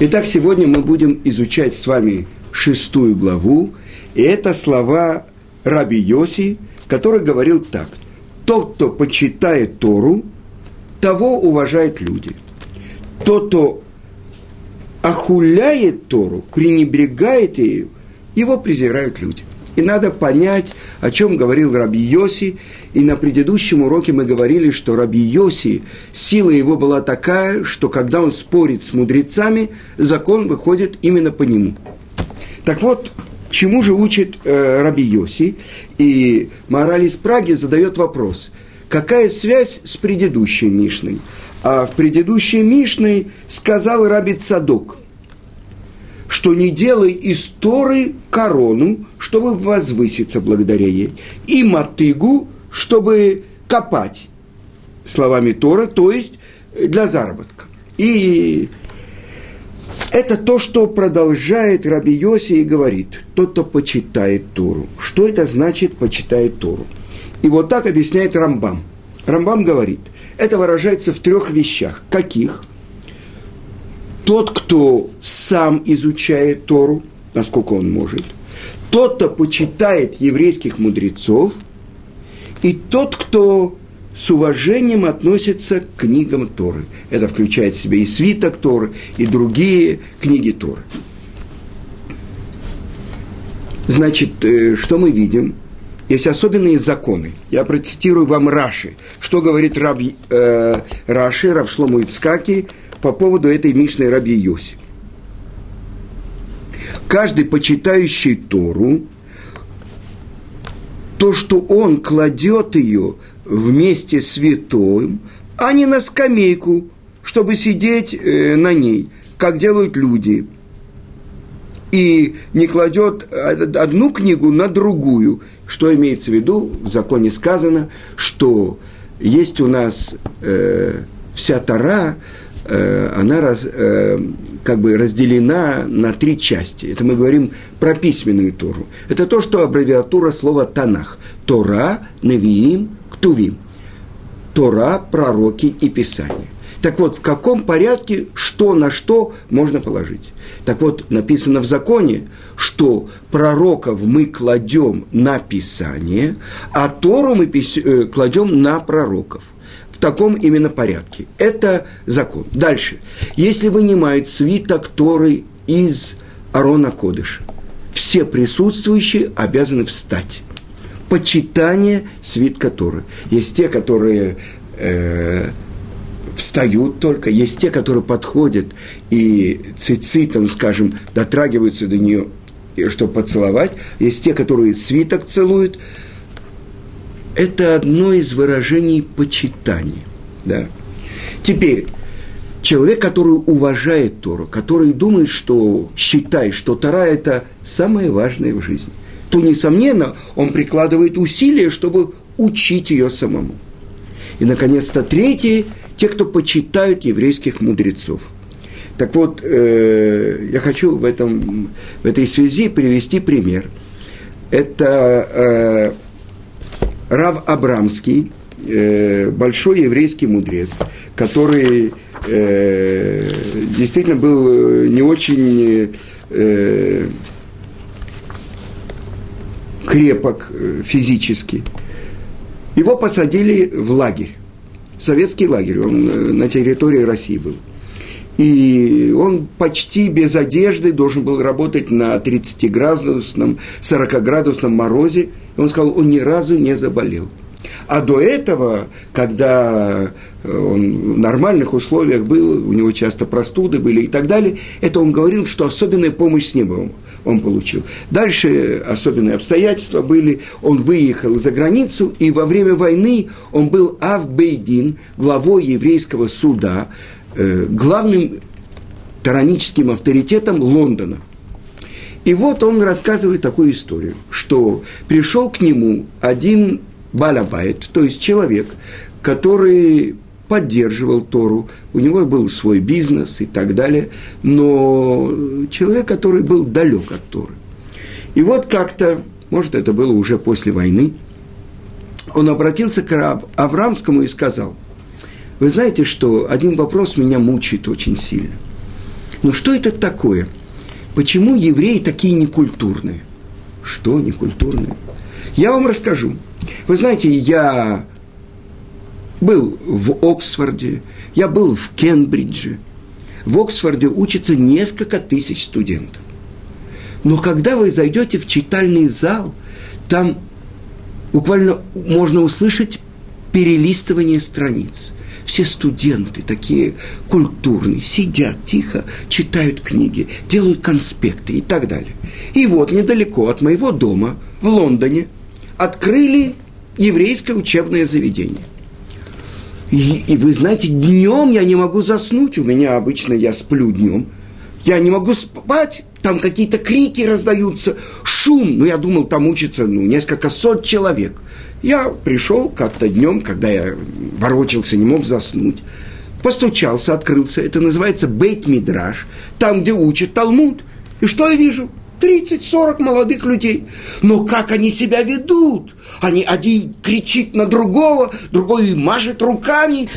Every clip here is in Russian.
Итак, сегодня мы будем изучать с вами шестую главу, и это слова Раби Йоси, который говорил так. Тот, кто почитает Тору, того уважают люди. Тот, кто охуляет Тору, пренебрегает ее, его презирают люди. И надо понять, о чем говорил Раби Йоси. И на предыдущем уроке мы говорили, что Раби Йоси, сила его была такая, что когда он спорит с мудрецами, закон выходит именно по нему. Так вот, чему же учит э, Раби Йоси? И мораль из Праги задает вопрос, какая связь с предыдущей Мишной? А в предыдущей Мишной сказал Раби Цадок – что не делай из Торы корону, чтобы возвыситься благодаря ей, и мотыгу, чтобы копать словами Тора, то есть для заработка. И это то, что продолжает Раби Йоси и говорит, тот, кто почитает Тору. Что это значит почитает Тору? И вот так объясняет Рамбам. Рамбам говорит, это выражается в трех вещах. Каких? Тот, кто сам изучает Тору, насколько он может, тот, кто почитает еврейских мудрецов, и тот, кто с уважением относится к книгам Торы. Это включает в себя и свиток Торы, и другие книги Торы. Значит, э, что мы видим? Есть особенные законы. Я процитирую вам Раши. Что говорит Раб, э, Раши, Равшлому Ицкаки, по поводу этой Мишной Раби Йоси. Каждый почитающий Тору, то, что он кладет ее вместе с святым, а не на скамейку, чтобы сидеть э, на ней, как делают люди. И не кладет одну книгу на другую. Что имеется в виду? В законе сказано, что есть у нас э, вся Тара, Э, она раз, э, как бы разделена на три части. Это мы говорим про письменную Тору. Это то, что аббревиатура слова Танах. Тора, Невиим, Ктувим. Тора, пророки и Писание. Так вот, в каком порядке, что на что можно положить? Так вот, написано в законе, что пророков мы кладем на Писание, а Тору мы э, кладем на пророков – в таком именно порядке. Это закон. Дальше. Если вынимают свиток Торы из Арона Кодыша, все присутствующие обязаны встать. Почитание свитка Торы. Есть те, которые э, встают только, есть те, которые подходят и цицитом, скажем, дотрагиваются до нее, чтобы поцеловать, есть те, которые свиток целуют, это одно из выражений почитания. Да. Теперь, человек, который уважает Тору, который думает, что считает, что Тора – это самое важное в жизни, то, несомненно, он прикладывает усилия, чтобы учить ее самому. И, наконец-то, третье – те, кто почитают еврейских мудрецов. Так вот, э, я хочу в, этом, в этой связи привести пример. Это э, Рав Абрамский, э, большой еврейский мудрец, который э, действительно был не очень э, крепок э, физически. Его посадили в лагерь, советский лагерь, он э, на территории России был. И он почти без одежды должен был работать на 30-градусном, 40-градусном морозе. И он сказал, он ни разу не заболел. А до этого, когда он в нормальных условиях был, у него часто простуды были и так далее, это он говорил, что особенная помощь с неба он получил. Дальше особенные обстоятельства были. Он выехал за границу, и во время войны он был Авбейдин, главой еврейского суда, Э, главным тараническим авторитетом Лондона. И вот он рассказывает такую историю, что пришел к нему один балабайт, то есть человек, который поддерживал Тору, у него был свой бизнес и так далее, но человек, который был далек от Торы. И вот как-то, может, это было уже после войны, он обратился к Аврамскому и сказал – вы знаете, что один вопрос меня мучает очень сильно. Но что это такое? Почему евреи такие некультурные? Что некультурные? Я вам расскажу. Вы знаете, я был в Оксфорде, я был в Кембридже. В Оксфорде учатся несколько тысяч студентов. Но когда вы зайдете в читальный зал, там буквально можно услышать перелистывание страниц. Все студенты такие культурные, сидят тихо, читают книги, делают конспекты и так далее. И вот недалеко от моего дома в Лондоне открыли еврейское учебное заведение. И, и вы знаете, днем я не могу заснуть, у меня обычно я сплю днем. Я не могу спать, там какие-то крики раздаются, шум. Ну, я думал, там учатся ну, несколько сот человек. Я пришел как-то днем, когда я ворочался, не мог заснуть, постучался, открылся. Это называется бейт-мидраж, там, где учат Талмуд. И что я вижу? 30-40 молодых людей. Но как они себя ведут? Они, один кричит на другого, другой машет руками,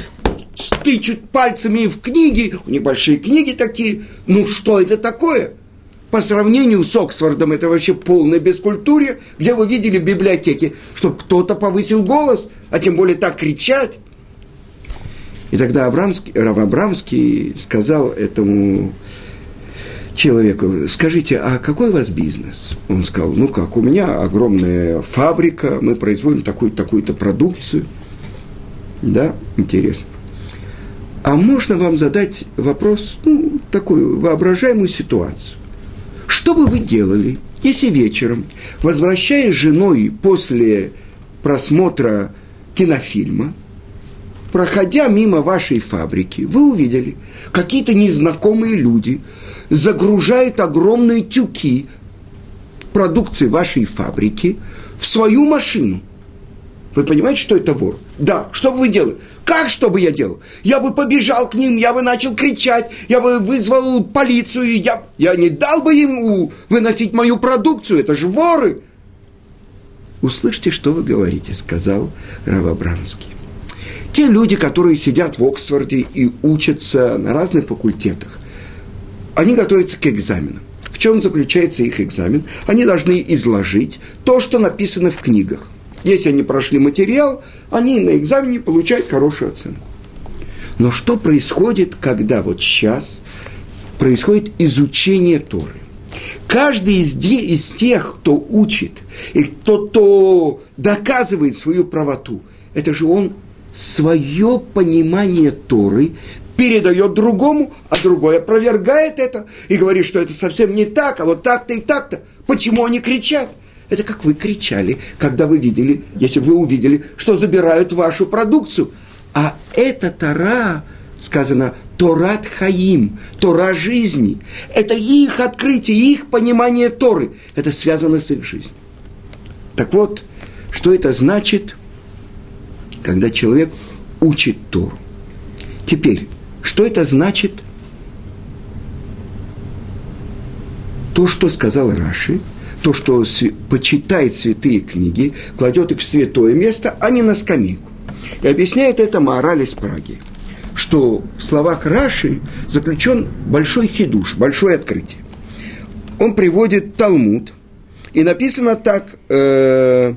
стычут пальцами в книги. У них большие книги такие. Ну, что это такое? По сравнению с Оксфордом, это вообще полное бескультурье, где вы видели в библиотеке, чтобы кто-то повысил голос, а тем более так кричать. И тогда Абрамский, Рав Абрамский сказал этому человеку, скажите, а какой у вас бизнес? Он сказал, ну как, у меня огромная фабрика, мы производим такую-то такую продукцию. Да, интересно. А можно вам задать вопрос, ну, такую воображаемую ситуацию. Что бы вы делали, если вечером, возвращаясь с женой после просмотра кинофильма, проходя мимо вашей фабрики, вы увидели, какие-то незнакомые люди загружают огромные тюки продукции вашей фабрики в свою машину. Вы понимаете, что это вор? Да. Что бы вы делали? Как что бы я делал? Я бы побежал к ним, я бы начал кричать, я бы вызвал полицию, я, я не дал бы ему выносить мою продукцию, это же воры. Услышьте, что вы говорите, сказал Рав Абрамский. Те люди, которые сидят в Оксфорде и учатся на разных факультетах, они готовятся к экзаменам. В чем заключается их экзамен? Они должны изложить то, что написано в книгах – если они прошли материал, они на экзамене получают хорошую оценку. Но что происходит, когда вот сейчас происходит изучение Торы? Каждый из, тех, кто учит, и кто, кто доказывает свою правоту, это же он свое понимание Торы передает другому, а другой опровергает это и говорит, что это совсем не так, а вот так-то и так-то. Почему они кричат? Это как вы кричали, когда вы видели, если вы увидели, что забирают вашу продукцию. А это Тора, сказано, Торат Хаим, Тора жизни. Это их открытие, их понимание Торы. Это связано с их жизнью. Так вот, что это значит, когда человек учит Тору? Теперь, что это значит? То, что сказал Раши – то, что почитает святые книги, кладет их в святое место, а не на скамейку. И объясняет это мораль из Праги, что в словах Раши заключен большой хидуш, большое открытие. Он приводит Талмуд, и написано так э,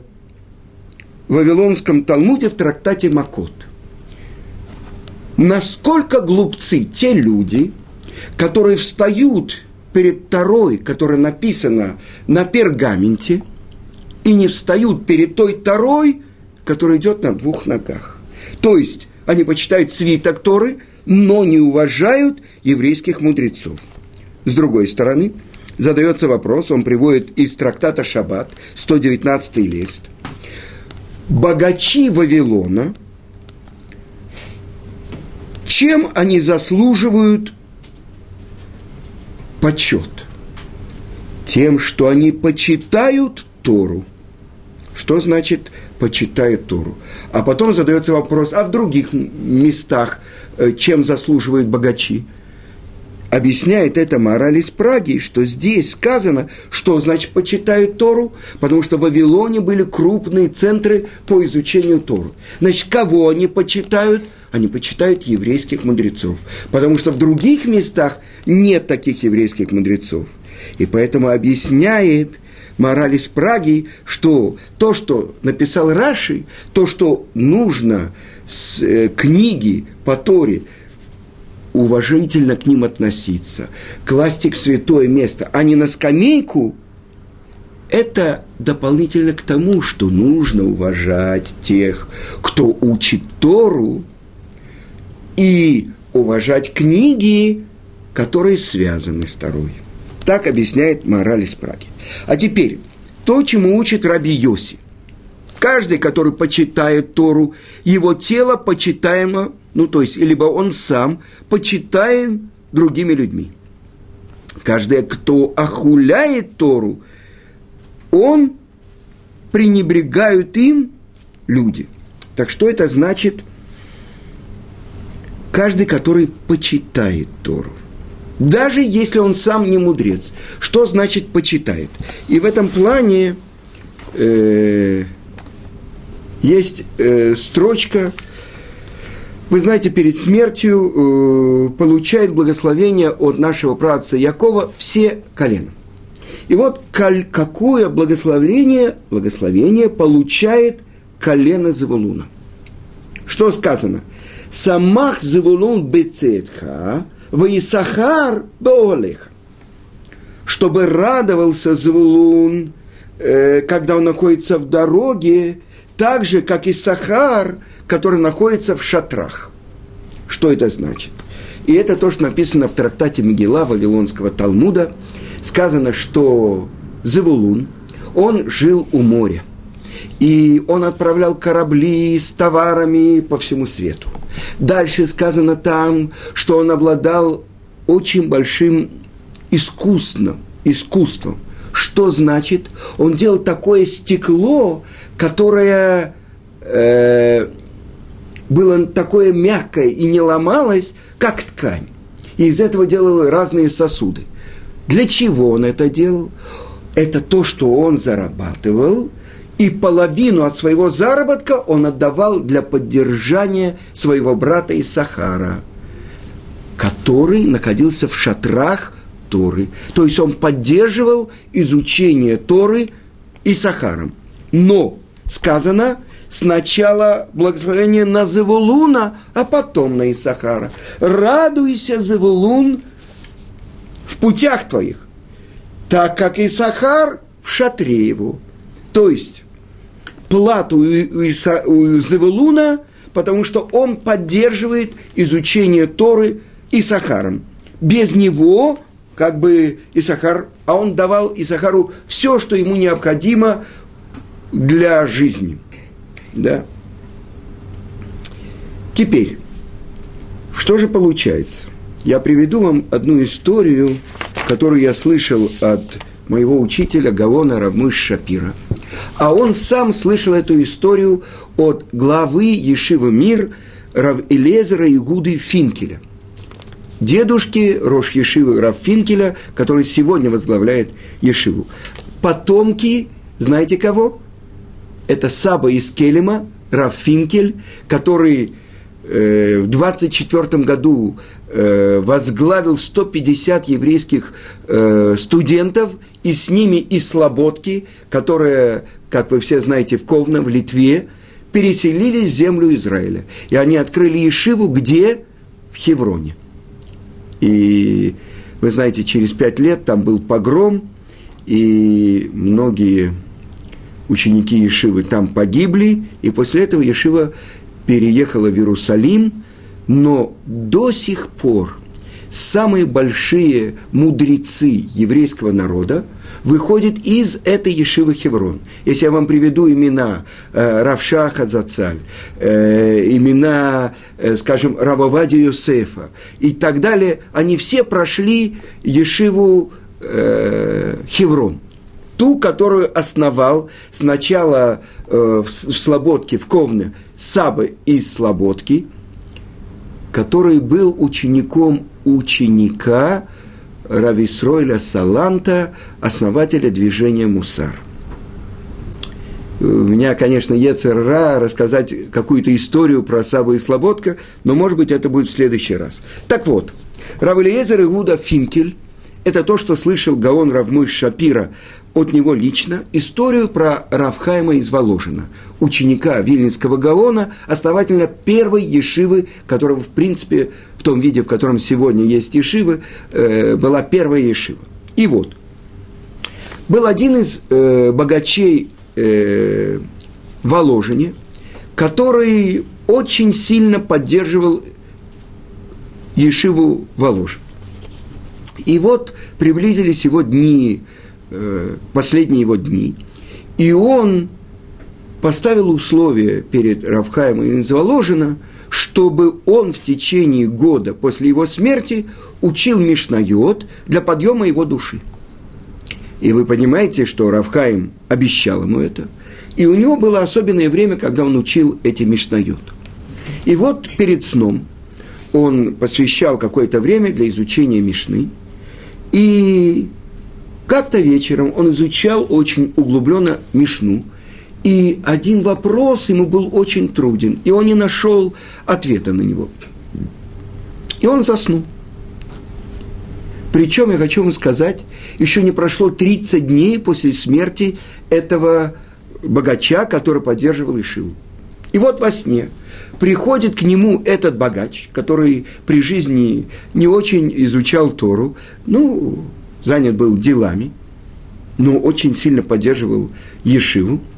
в Вавилонском Талмуде в трактате Макот. Насколько глупцы те люди, которые встают перед Тарой, которая написана на пергаменте, и не встают перед той Тарой, которая идет на двух ногах. То есть они почитают свиток Торы, но не уважают еврейских мудрецов. С другой стороны, задается вопрос, он приводит из трактата Шаббат, 119 лист. Богачи Вавилона, чем они заслуживают почет? Тем, что они почитают Тору. Что значит почитают Тору? А потом задается вопрос, а в других местах э, чем заслуживают богачи? Объясняет это мораль из Праги, что здесь сказано, что значит почитают Тору, потому что в Вавилоне были крупные центры по изучению Тору. Значит, кого они почитают? Они почитают еврейских мудрецов, потому что в других местах нет таких еврейских мудрецов. И поэтому объясняет мораль из Праги, что то, что написал Раши, то, что нужно с э, книги по Торе, уважительно к ним относиться, класть их в святое место, а не на скамейку, это дополнительно к тому, что нужно уважать тех, кто учит Тору, и уважать книги, которые связаны с Торой. Так объясняет мораль из Праги. А теперь, то, чему учит Раби Йоси. Каждый, который почитает Тору, его тело почитаемо, ну, то есть, либо он сам почитаем другими людьми. Каждый, кто охуляет Тору, он пренебрегают им люди. Так что это значит? Каждый, который почитает Тору. Даже если он сам не мудрец. Что значит почитает? И в этом плане э, есть э, строчка, вы знаете, перед смертью э, получает благословение от нашего праца Якова все колена. И вот коль, какое благословение, благословение получает колено Завулуна. Что сказано? Самах Завулун бецетха, Ваисахар Беолеха. Чтобы радовался Завулун, э, когда он находится в дороге, так же, как и Сахар, который находится в шатрах. Что это значит? И это то, что написано в трактате Мегила Вавилонского Талмуда. Сказано, что Завулун, он жил у моря. И он отправлял корабли с товарами по всему свету. Дальше сказано там, что он обладал очень большим искусством, искусством. Что значит? Он делал такое стекло, которое э, было такое мягкое и не ломалось, как ткань. И из этого делал разные сосуды. Для чего он это делал? Это то, что он зарабатывал – и половину от своего заработка он отдавал для поддержания своего брата из Сахара, который находился в шатрах Торы. То есть он поддерживал изучение Торы и Сахаром. Но сказано сначала благословение на Завулуна, а потом на Исахара. Радуйся, Завулун, в путях твоих, так как Исахар в шатре его. То есть плату у, Завелуна, потому что он поддерживает изучение Торы Исахаром. Без него, как бы Исахар, а он давал Исахару все, что ему необходимо для жизни. Да? Теперь, что же получается? Я приведу вам одну историю, которую я слышал от моего учителя Гаона Равмыш Шапира – а он сам слышал эту историю от главы Ешивы Мир Рав Элезера Игуды Финкеля. Дедушки Рош Ешивы Рав Финкеля, который сегодня возглавляет Ешиву. Потомки, знаете кого? Это Саба из Келема, Рав Финкель, который э, в 24 году э, возглавил 150 еврейских э, студентов, и с ними из Слободки, которая, как вы все знаете, в Ковна, в Литве, переселились в землю Израиля. И они открыли Ешиву где? В Хевроне. И вы знаете, через пять лет там был погром, и многие ученики Ешивы там погибли, и после этого Ешива переехала в Иерусалим, но до сих пор самые большие мудрецы еврейского народа выходят из этой Ешивы Хеврон. Если я вам приведу имена э, Равшаха Зацаль, э, имена, э, скажем, Рававади Юсефа и так далее, они все прошли Ешиву э, Хеврон ту, которую основал сначала э, в, в Слободке, в Ковне, Сабы из Слободки, который был учеником ученика Рависройля Саланта, основателя движения Мусар. у меня, конечно, ЕЦРА рассказать какую-то историю про Саба и Слободка, но, может быть, это будет в следующий раз. Так вот, Равелиезер Игуда Финкель – это то, что слышал Гаон Равмой Шапира от него лично, историю про Равхайма из Воложина, ученика Вильнинского Гаона, основателя первой ешивы, которая, в принципе, в том виде, в котором сегодня есть ешивы, э, была первая ешива. И вот, был один из э, богачей э, Воложине, который очень сильно поддерживал Ешиву Воложин. И вот приблизились его дни, э, последние его дни, и он поставил условие перед Равхаем из Воложина, чтобы он в течение года после его смерти учил Мишнайот для подъема его души – и вы понимаете, что Равхаим обещал ему это. И у него было особенное время, когда он учил эти мишнают. И вот перед сном он посвящал какое-то время для изучения Мишны. И как-то вечером он изучал очень углубленно Мишну. И один вопрос ему был очень труден, и он не нашел ответа на него. И он заснул. Причем, я хочу вам сказать, еще не прошло 30 дней после смерти этого богача, который поддерживал Ишиву. И вот во сне приходит к нему этот богач, который при жизни не очень изучал Тору, ну, занят был делами, но очень сильно поддерживал Ешиву –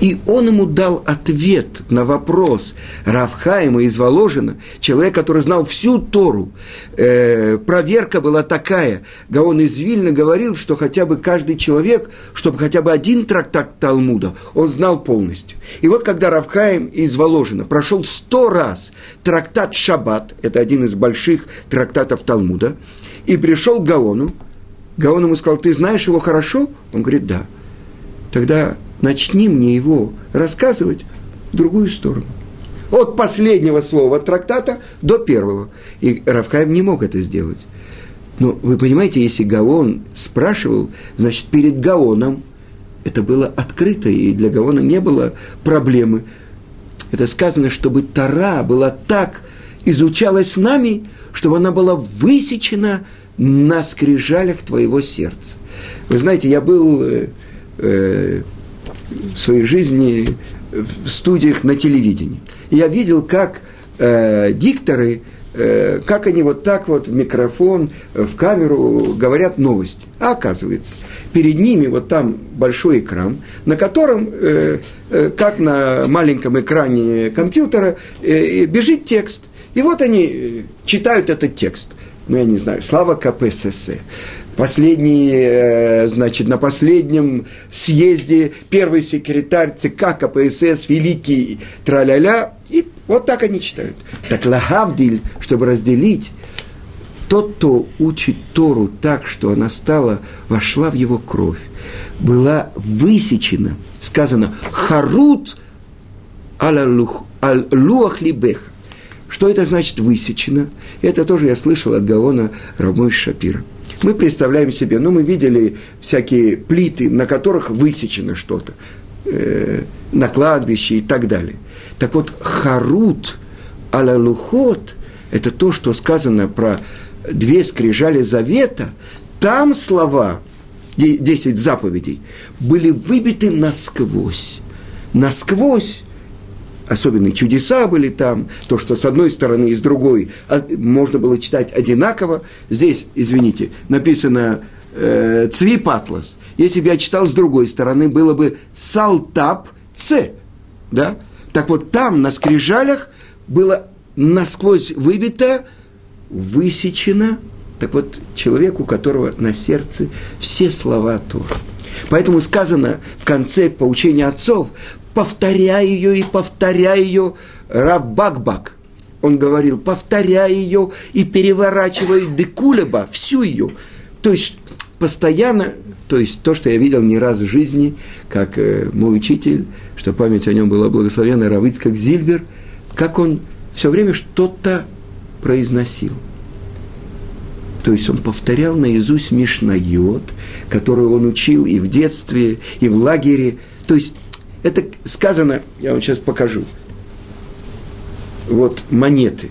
и он ему дал ответ на вопрос Равхаима из Воложина, человек, который знал всю Тору. Э, проверка была такая. Гаон из Вильна говорил, что хотя бы каждый человек, чтобы хотя бы один трактат Талмуда, он знал полностью. И вот когда Равхаим из Воложина прошел сто раз трактат Шаббат, это один из больших трактатов Талмуда, и пришел к Гаону, Гаон ему сказал, ты знаешь его хорошо? Он говорит, да. Тогда начни мне его рассказывать в другую сторону. От последнего слова трактата до первого. И Равхайм не мог это сделать. Но вы понимаете, если Гаон спрашивал, значит, перед Гаоном это было открыто, и для Гаона не было проблемы. Это сказано, чтобы Тара была так изучалась нами, чтобы она была высечена на скрижалях твоего сердца. Вы знаете, я был э, э, в своей жизни в студиях на телевидении. И я видел, как э, дикторы, э, как они вот так вот в микрофон, в камеру говорят новости. А оказывается, перед ними вот там большой экран, на котором, э, э, как на маленьком экране компьютера, э, бежит текст. И вот они э, читают этот текст. Ну, я не знаю, слава КПСС последний, э, значит, на последнем съезде первый секретарь ЦК КПСС, великий траля-ля, и вот так они читают. Так Лагавдиль, чтобы разделить, тот, кто учит Тору так, что она стала, вошла в его кровь, была высечена, сказано, харут аль-луах либеха. Что это значит высечено? Это тоже я слышал от Гаона Рамой Шапира. Мы представляем себе, ну, мы видели всякие плиты, на которых высечено что-то, э, на кладбище и так далее. Так вот, харут аля лухот – это то, что сказано про две скрижали завета, там слова, десять заповедей, были выбиты насквозь. Насквозь особенные чудеса были там, то, что с одной стороны и с другой а, можно было читать одинаково. Здесь, извините, написано э, Цвип. Если бы я читал с другой стороны, было бы Салтап Ц. Да? Так вот там, на скрижалях, было насквозь выбито, высечено, так вот, человек, у которого на сердце все слова Тора. Поэтому сказано в конце поучения отцов, повторяй ее и повторяй ее. Рав Бакбак, он говорил, повторяй ее и переворачивай декулеба, всю ее. То есть постоянно, то есть то, что я видел не раз в жизни, как э, мой учитель, что память о нем была благословенна, Равицкак Зильбер, как он все время что-то произносил. То есть он повторял наизусть Мишнайот, которую он учил и в детстве, и в лагере. То есть Это сказано, я вам сейчас покажу. Вот монеты,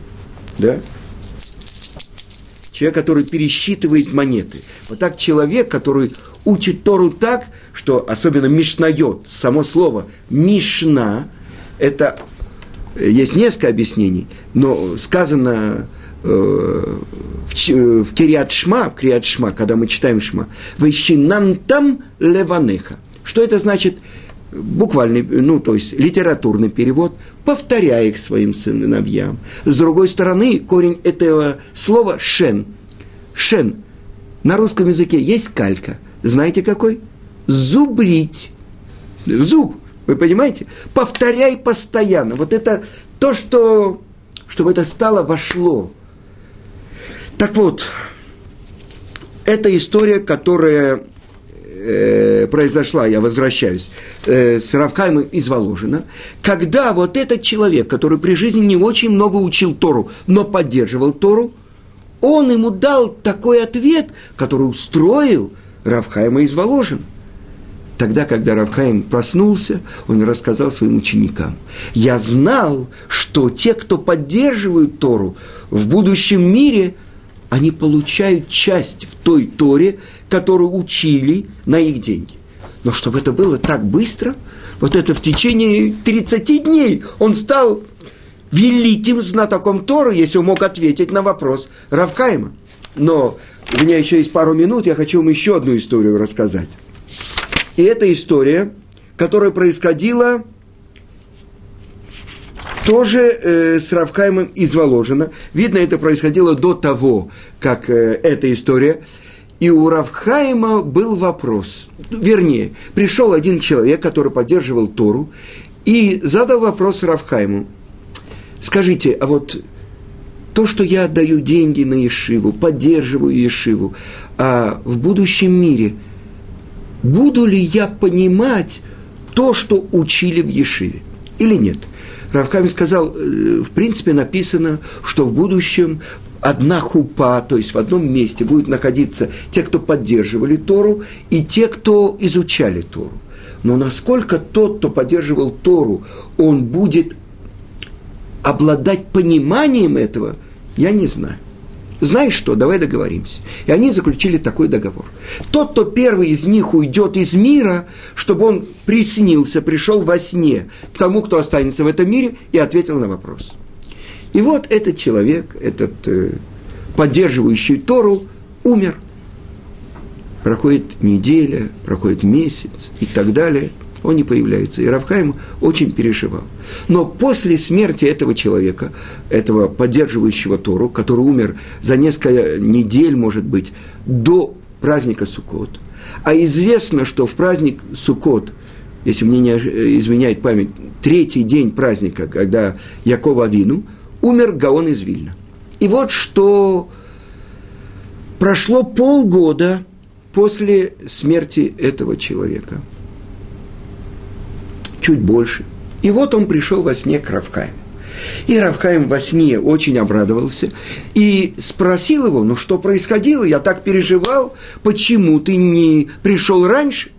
да? Человек, который пересчитывает монеты. Вот так человек, который учит Тору так, что особенно Мишнает, само слово Мишна, это есть несколько объяснений, но сказано э, в, в Кириат Шма, в Кириат Шма, когда мы читаем Шма, там леванеха». Что это значит? Буквальный, ну, то есть литературный перевод, повторяя их своим сыновьям. С другой стороны, корень этого слова «шен». «Шен». На русском языке есть калька. Знаете какой? Зубрить. Зуб. Вы понимаете? Повторяй постоянно. Вот это то, что, чтобы это стало, вошло. Так вот, это история, которая э, произошла, я возвращаюсь, э, с Равхаймом из Воложина, когда вот этот человек, который при жизни не очень много учил Тору, но поддерживал Тору, он ему дал такой ответ, который устроил Равхайма из Воложина. Тогда, когда Равхаим проснулся, он рассказал своим ученикам. Я знал, что те, кто поддерживают Тору в будущем мире, они получают часть в той Торе, которую учили на их деньги. Но чтобы это было так быстро, вот это в течение 30 дней он стал великим знатоком Торы, если он мог ответить на вопрос Равхайма. Но у меня еще есть пару минут, я хочу вам еще одну историю рассказать. И это история, которая происходила тоже э, с Равхаймом из Воложина. Видно, это происходило до того, как э, эта история. И у Равхайма был вопрос. Вернее, пришел один человек, который поддерживал Тору, и задал вопрос Равхайму. Скажите, а вот то, что я отдаю деньги на Ешиву, поддерживаю Ешиву, а в будущем мире – буду ли я понимать то, что учили в Ешиве, или нет. Равками сказал, э, в принципе написано, что в будущем одна хупа, то есть в одном месте будут находиться те, кто поддерживали Тору, и те, кто изучали Тору. Но насколько тот, кто поддерживал Тору, он будет обладать пониманием этого, я не знаю знаешь что, давай договоримся. И они заключили такой договор. Тот, кто первый из них уйдет из мира, чтобы он приснился, пришел во сне к тому, кто останется в этом мире, и ответил на вопрос. И вот этот человек, этот э, поддерживающий Тору, умер. Проходит неделя, проходит месяц и так далее – он не появляется. И Равхайм очень переживал. Но после смерти этого человека, этого поддерживающего Тору, который умер за несколько недель, может быть, до праздника Суккот, а известно, что в праздник Суккот, если мне не изменяет память, третий день праздника, когда Якова Вину, умер Гаон из Вильна. И вот что прошло полгода после смерти этого человека – чуть больше. И вот он пришел во сне к Равхайму. И Равхайм во сне очень обрадовался и спросил его, ну что происходило, я так переживал, почему ты не пришел раньше?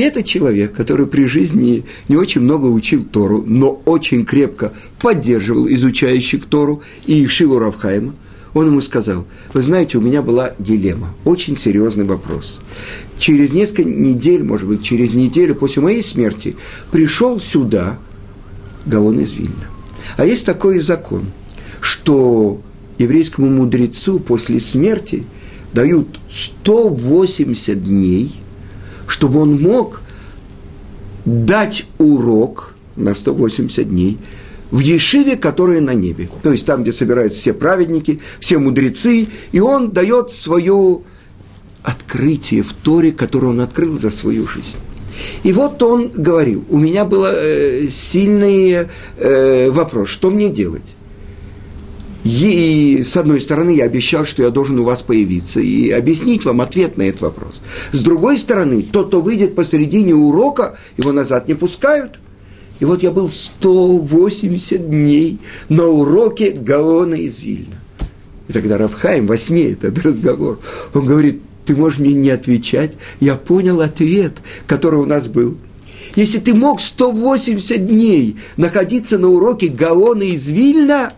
И это человек, который при жизни не очень много учил Тору, но очень крепко поддерживал изучающих Тору и Шиву Равхайма – он ему сказал, вы знаете, у меня была дилемма, очень серьезный вопрос. Через несколько недель, может быть, через неделю после моей смерти пришел сюда Гаон из Вильна. А есть такой закон, что еврейскому мудрецу после смерти дают 180 дней, чтобы он мог дать урок на 180 дней – в Ешиве, которая на небе. То есть там, где собираются все праведники, все мудрецы, и он дает свое открытие в Торе, которое он открыл за свою жизнь. И вот он говорил, у меня был э, сильный э, вопрос, что мне делать? И с одной стороны, я обещал, что я должен у вас появиться и объяснить вам ответ на этот вопрос. С другой стороны, тот, кто выйдет посередине урока, его назад не пускают – и вот я был 180 дней на уроке Гаона из Вильна. И тогда Равхайм во сне этот разговор, он говорит, ты можешь мне не отвечать, я понял ответ, который у нас был. Если ты мог 180 дней находиться на уроке Гаона из Вильна,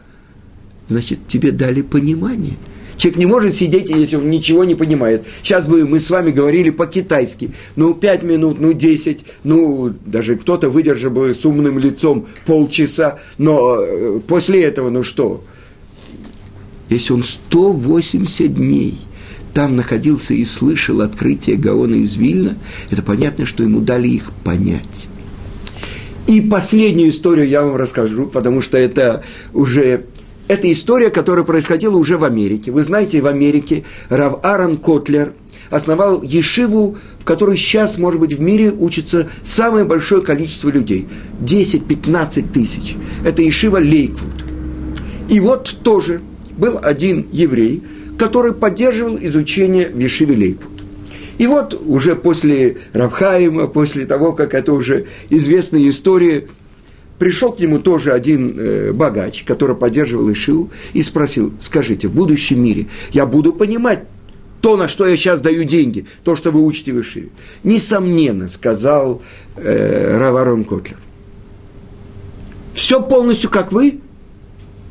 значит, тебе дали понимание. Человек не может сидеть, если он ничего не понимает. Сейчас бы мы с вами говорили по-китайски. Ну, пять минут, ну, десять, ну, даже кто-то выдержал бы с умным лицом полчаса. Но э, после этого, ну что? Если он 180 дней – там находился и слышал открытие Гаона из Вильна, это понятно, что ему дали их понять. И последнюю историю я вам расскажу, потому что это уже это история, которая происходила уже в Америке. Вы знаете, в Америке Рав Аарон Котлер основал Ешиву, в которой сейчас, может быть, в мире учится самое большое количество людей. 10-15 тысяч. Это Ешива Лейквуд. И вот тоже был один еврей, который поддерживал изучение в Ешиве Лейквуд. И вот уже после Рав Хаима, после того, как это уже известная история, пришел к нему тоже один э, богач, который поддерживал Ишиву, и спросил, скажите, в будущем мире я буду понимать то, на что я сейчас даю деньги, то, что вы учите в Ишиве? Несомненно, сказал э, Раварон Котлер. Все полностью как вы,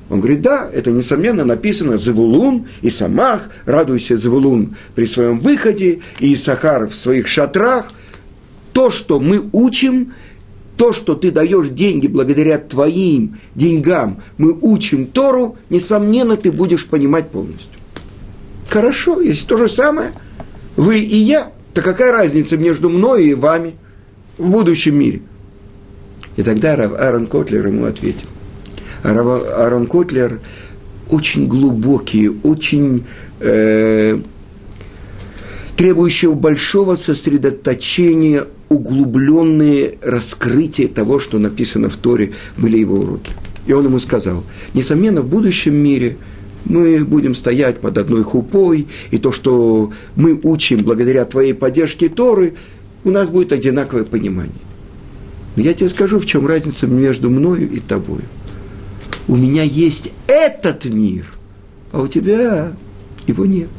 он говорит, да, это, несомненно, написано Завулун и Самах, радуйся, Завулун, при своем выходе, и Сахар в своих шатрах. То, что мы учим, то, что ты даешь деньги благодаря твоим деньгам, мы учим Тору, несомненно, ты будешь понимать полностью. Хорошо, если то же самое, вы и я, то какая разница между мной и вами в будущем мире? И тогда Аарон Котлер ему ответил – Аарон Котлер очень глубокие, очень э, требующие большого сосредоточения, углубленные раскрытия того, что написано в Торе, были его уроки. И он ему сказал, несомненно, в будущем мире мы будем стоять под одной хупой, и то, что мы учим благодаря твоей поддержке Торы, у нас будет одинаковое понимание. Но я тебе скажу, в чем разница между мною и тобой у меня есть этот мир, а у тебя его нет.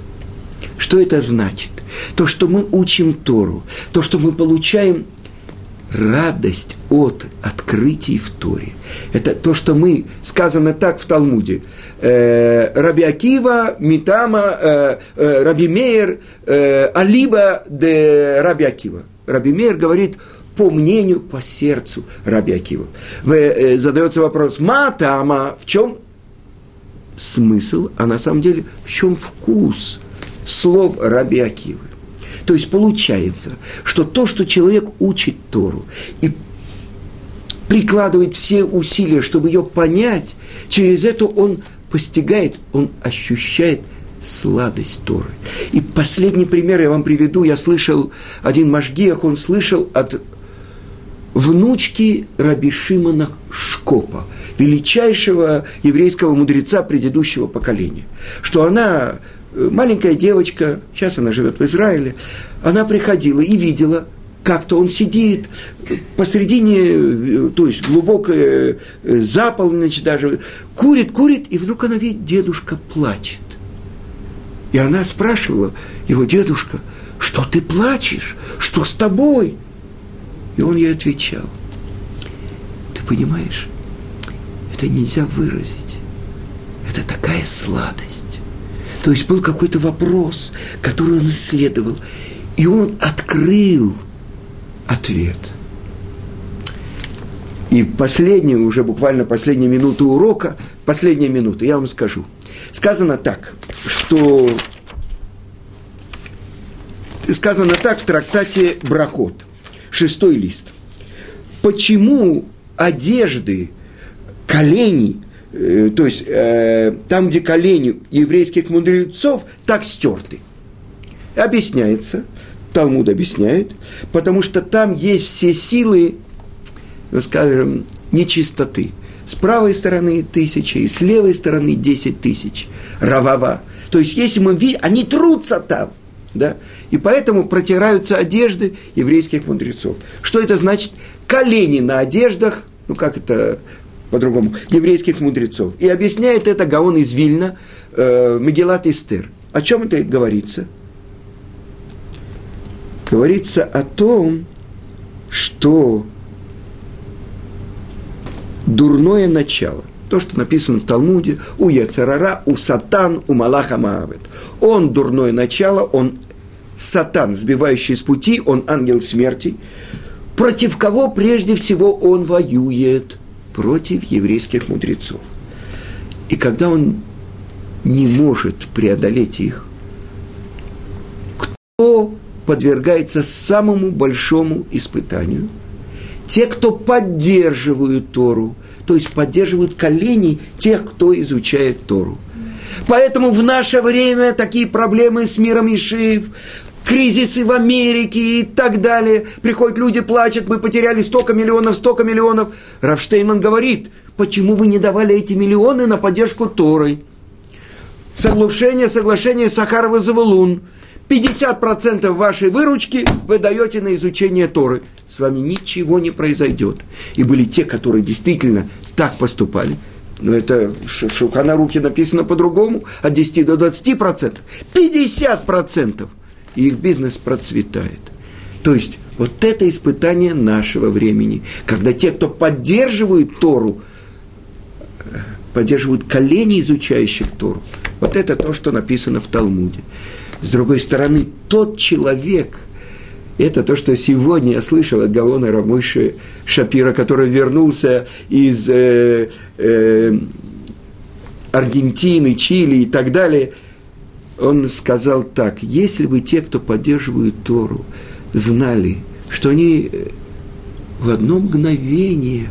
Что это значит? То, что мы учим Тору, то, что мы получаем радость от открытий в Торе. Это то, что мы, сказано так в Талмуде, э, Раби Акива, Митама, э, э, Раби Мейер, э, Алиба де Раби Акива. Раби Мейер говорит, по мнению, по сердцу Раби Акива. Э, задается вопрос, матама, в чем смысл, а на самом деле в чем вкус слов Раби Акивы. То есть получается, что то, что человек учит Тору и прикладывает все усилия, чтобы ее понять, через это он постигает, он ощущает сладость Торы. И последний пример я вам приведу. Я слышал, один Машгиах, он слышал от внучки Раби Шимона Шкопа, величайшего еврейского мудреца предыдущего поколения, что она, маленькая девочка, сейчас она живет в Израиле, она приходила и видела, как-то он сидит посредине, э, то есть глубокая э, заполночь даже, курит, курит, и вдруг она видит, дедушка плачет. И она спрашивала его, дедушка, что ты плачешь? Что с тобой? И он ей отвечал, ты понимаешь, это нельзя выразить. Это такая сладость. То есть был какой-то вопрос, который он исследовал, и он открыл ответ. И последняя, уже буквально последняя минута урока, последняя минута, я вам скажу. Сказано так, что сказано так в трактате Брахот – шестой лист. Почему одежды, колени, э, то есть э, там, где колени еврейских мудрецов, так стерты? Объясняется, Талмуд объясняет, потому что там есть все силы, ну, скажем, нечистоты. С правой стороны тысяча, и с левой стороны десять тысяч. Равава. То есть, если мы видим, они трутся там. Да? И поэтому протираются одежды еврейских мудрецов. Что это значит? Колени на одеждах, ну как это по-другому, еврейских мудрецов. И объясняет это Гаон из Вильна, э, Мегелат Истер. О чем это говорится? Говорится о том, что дурное начало, то, что написано в Талмуде, у Яцерара, у Сатан, у Малаха Маавет. Он дурное начало, он Сатан, сбивающий с пути, он ангел смерти. Против кого прежде всего он воюет? Против еврейских мудрецов. И когда он не может преодолеть их, кто подвергается самому большому испытанию? Те, кто поддерживают Тору, то есть поддерживают колени тех, кто изучает Тору. Поэтому в наше время такие проблемы с миром Ишиев, кризисы в Америке и так далее. Приходят люди, плачут, мы потеряли столько миллионов, столько миллионов. Рафштейнман говорит, почему вы не давали эти миллионы на поддержку Торы? Соглашение, соглашение Сахарова-Завулун. 50% вашей выручки вы даете на изучение Торы. С вами ничего не произойдет. И были те, которые действительно так поступали. Но это в Шуханарухе написано по-другому, от 10 до 20%. 50% и их бизнес процветает. То есть вот это испытание нашего времени, когда те, кто поддерживают Тору, поддерживают колени изучающих Тору. Вот это то, что написано в Талмуде. С другой стороны, тот человек, это то, что сегодня я слышал от Галона Рамыши Шапира, который вернулся из э, э, Аргентины, Чили и так далее – он сказал так, если бы те, кто поддерживают Тору, знали, что они э, в одно мгновение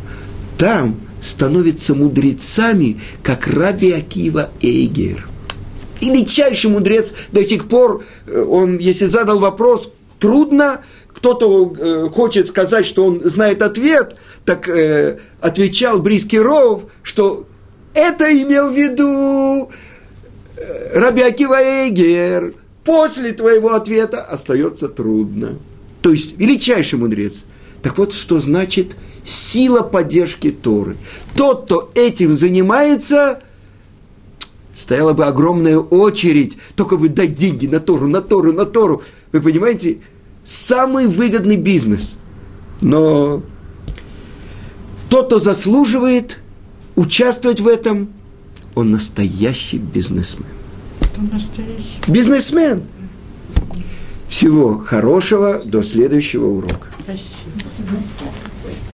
там становятся мудрецами, как Раби Акива Эйгер. Величайший мудрец до сих пор, э, он, если задал вопрос, трудно, кто-то э, хочет сказать, что он знает ответ, так э, отвечал Бриский Ров, что это имел в виду Раби Акива Эгер, после твоего ответа остается трудно. То есть величайший мудрец. Так вот, что значит сила поддержки Торы. Тот, кто этим занимается, стояла бы огромная очередь, только бы дать деньги на Тору, на Тору, на Тору. Вы понимаете, самый выгодный бизнес. Но тот, кто заслуживает участвовать в этом – он настоящий бизнесмен. Он настоящий. Бизнесмен. Всего хорошего, до следующего урока. Спасибо.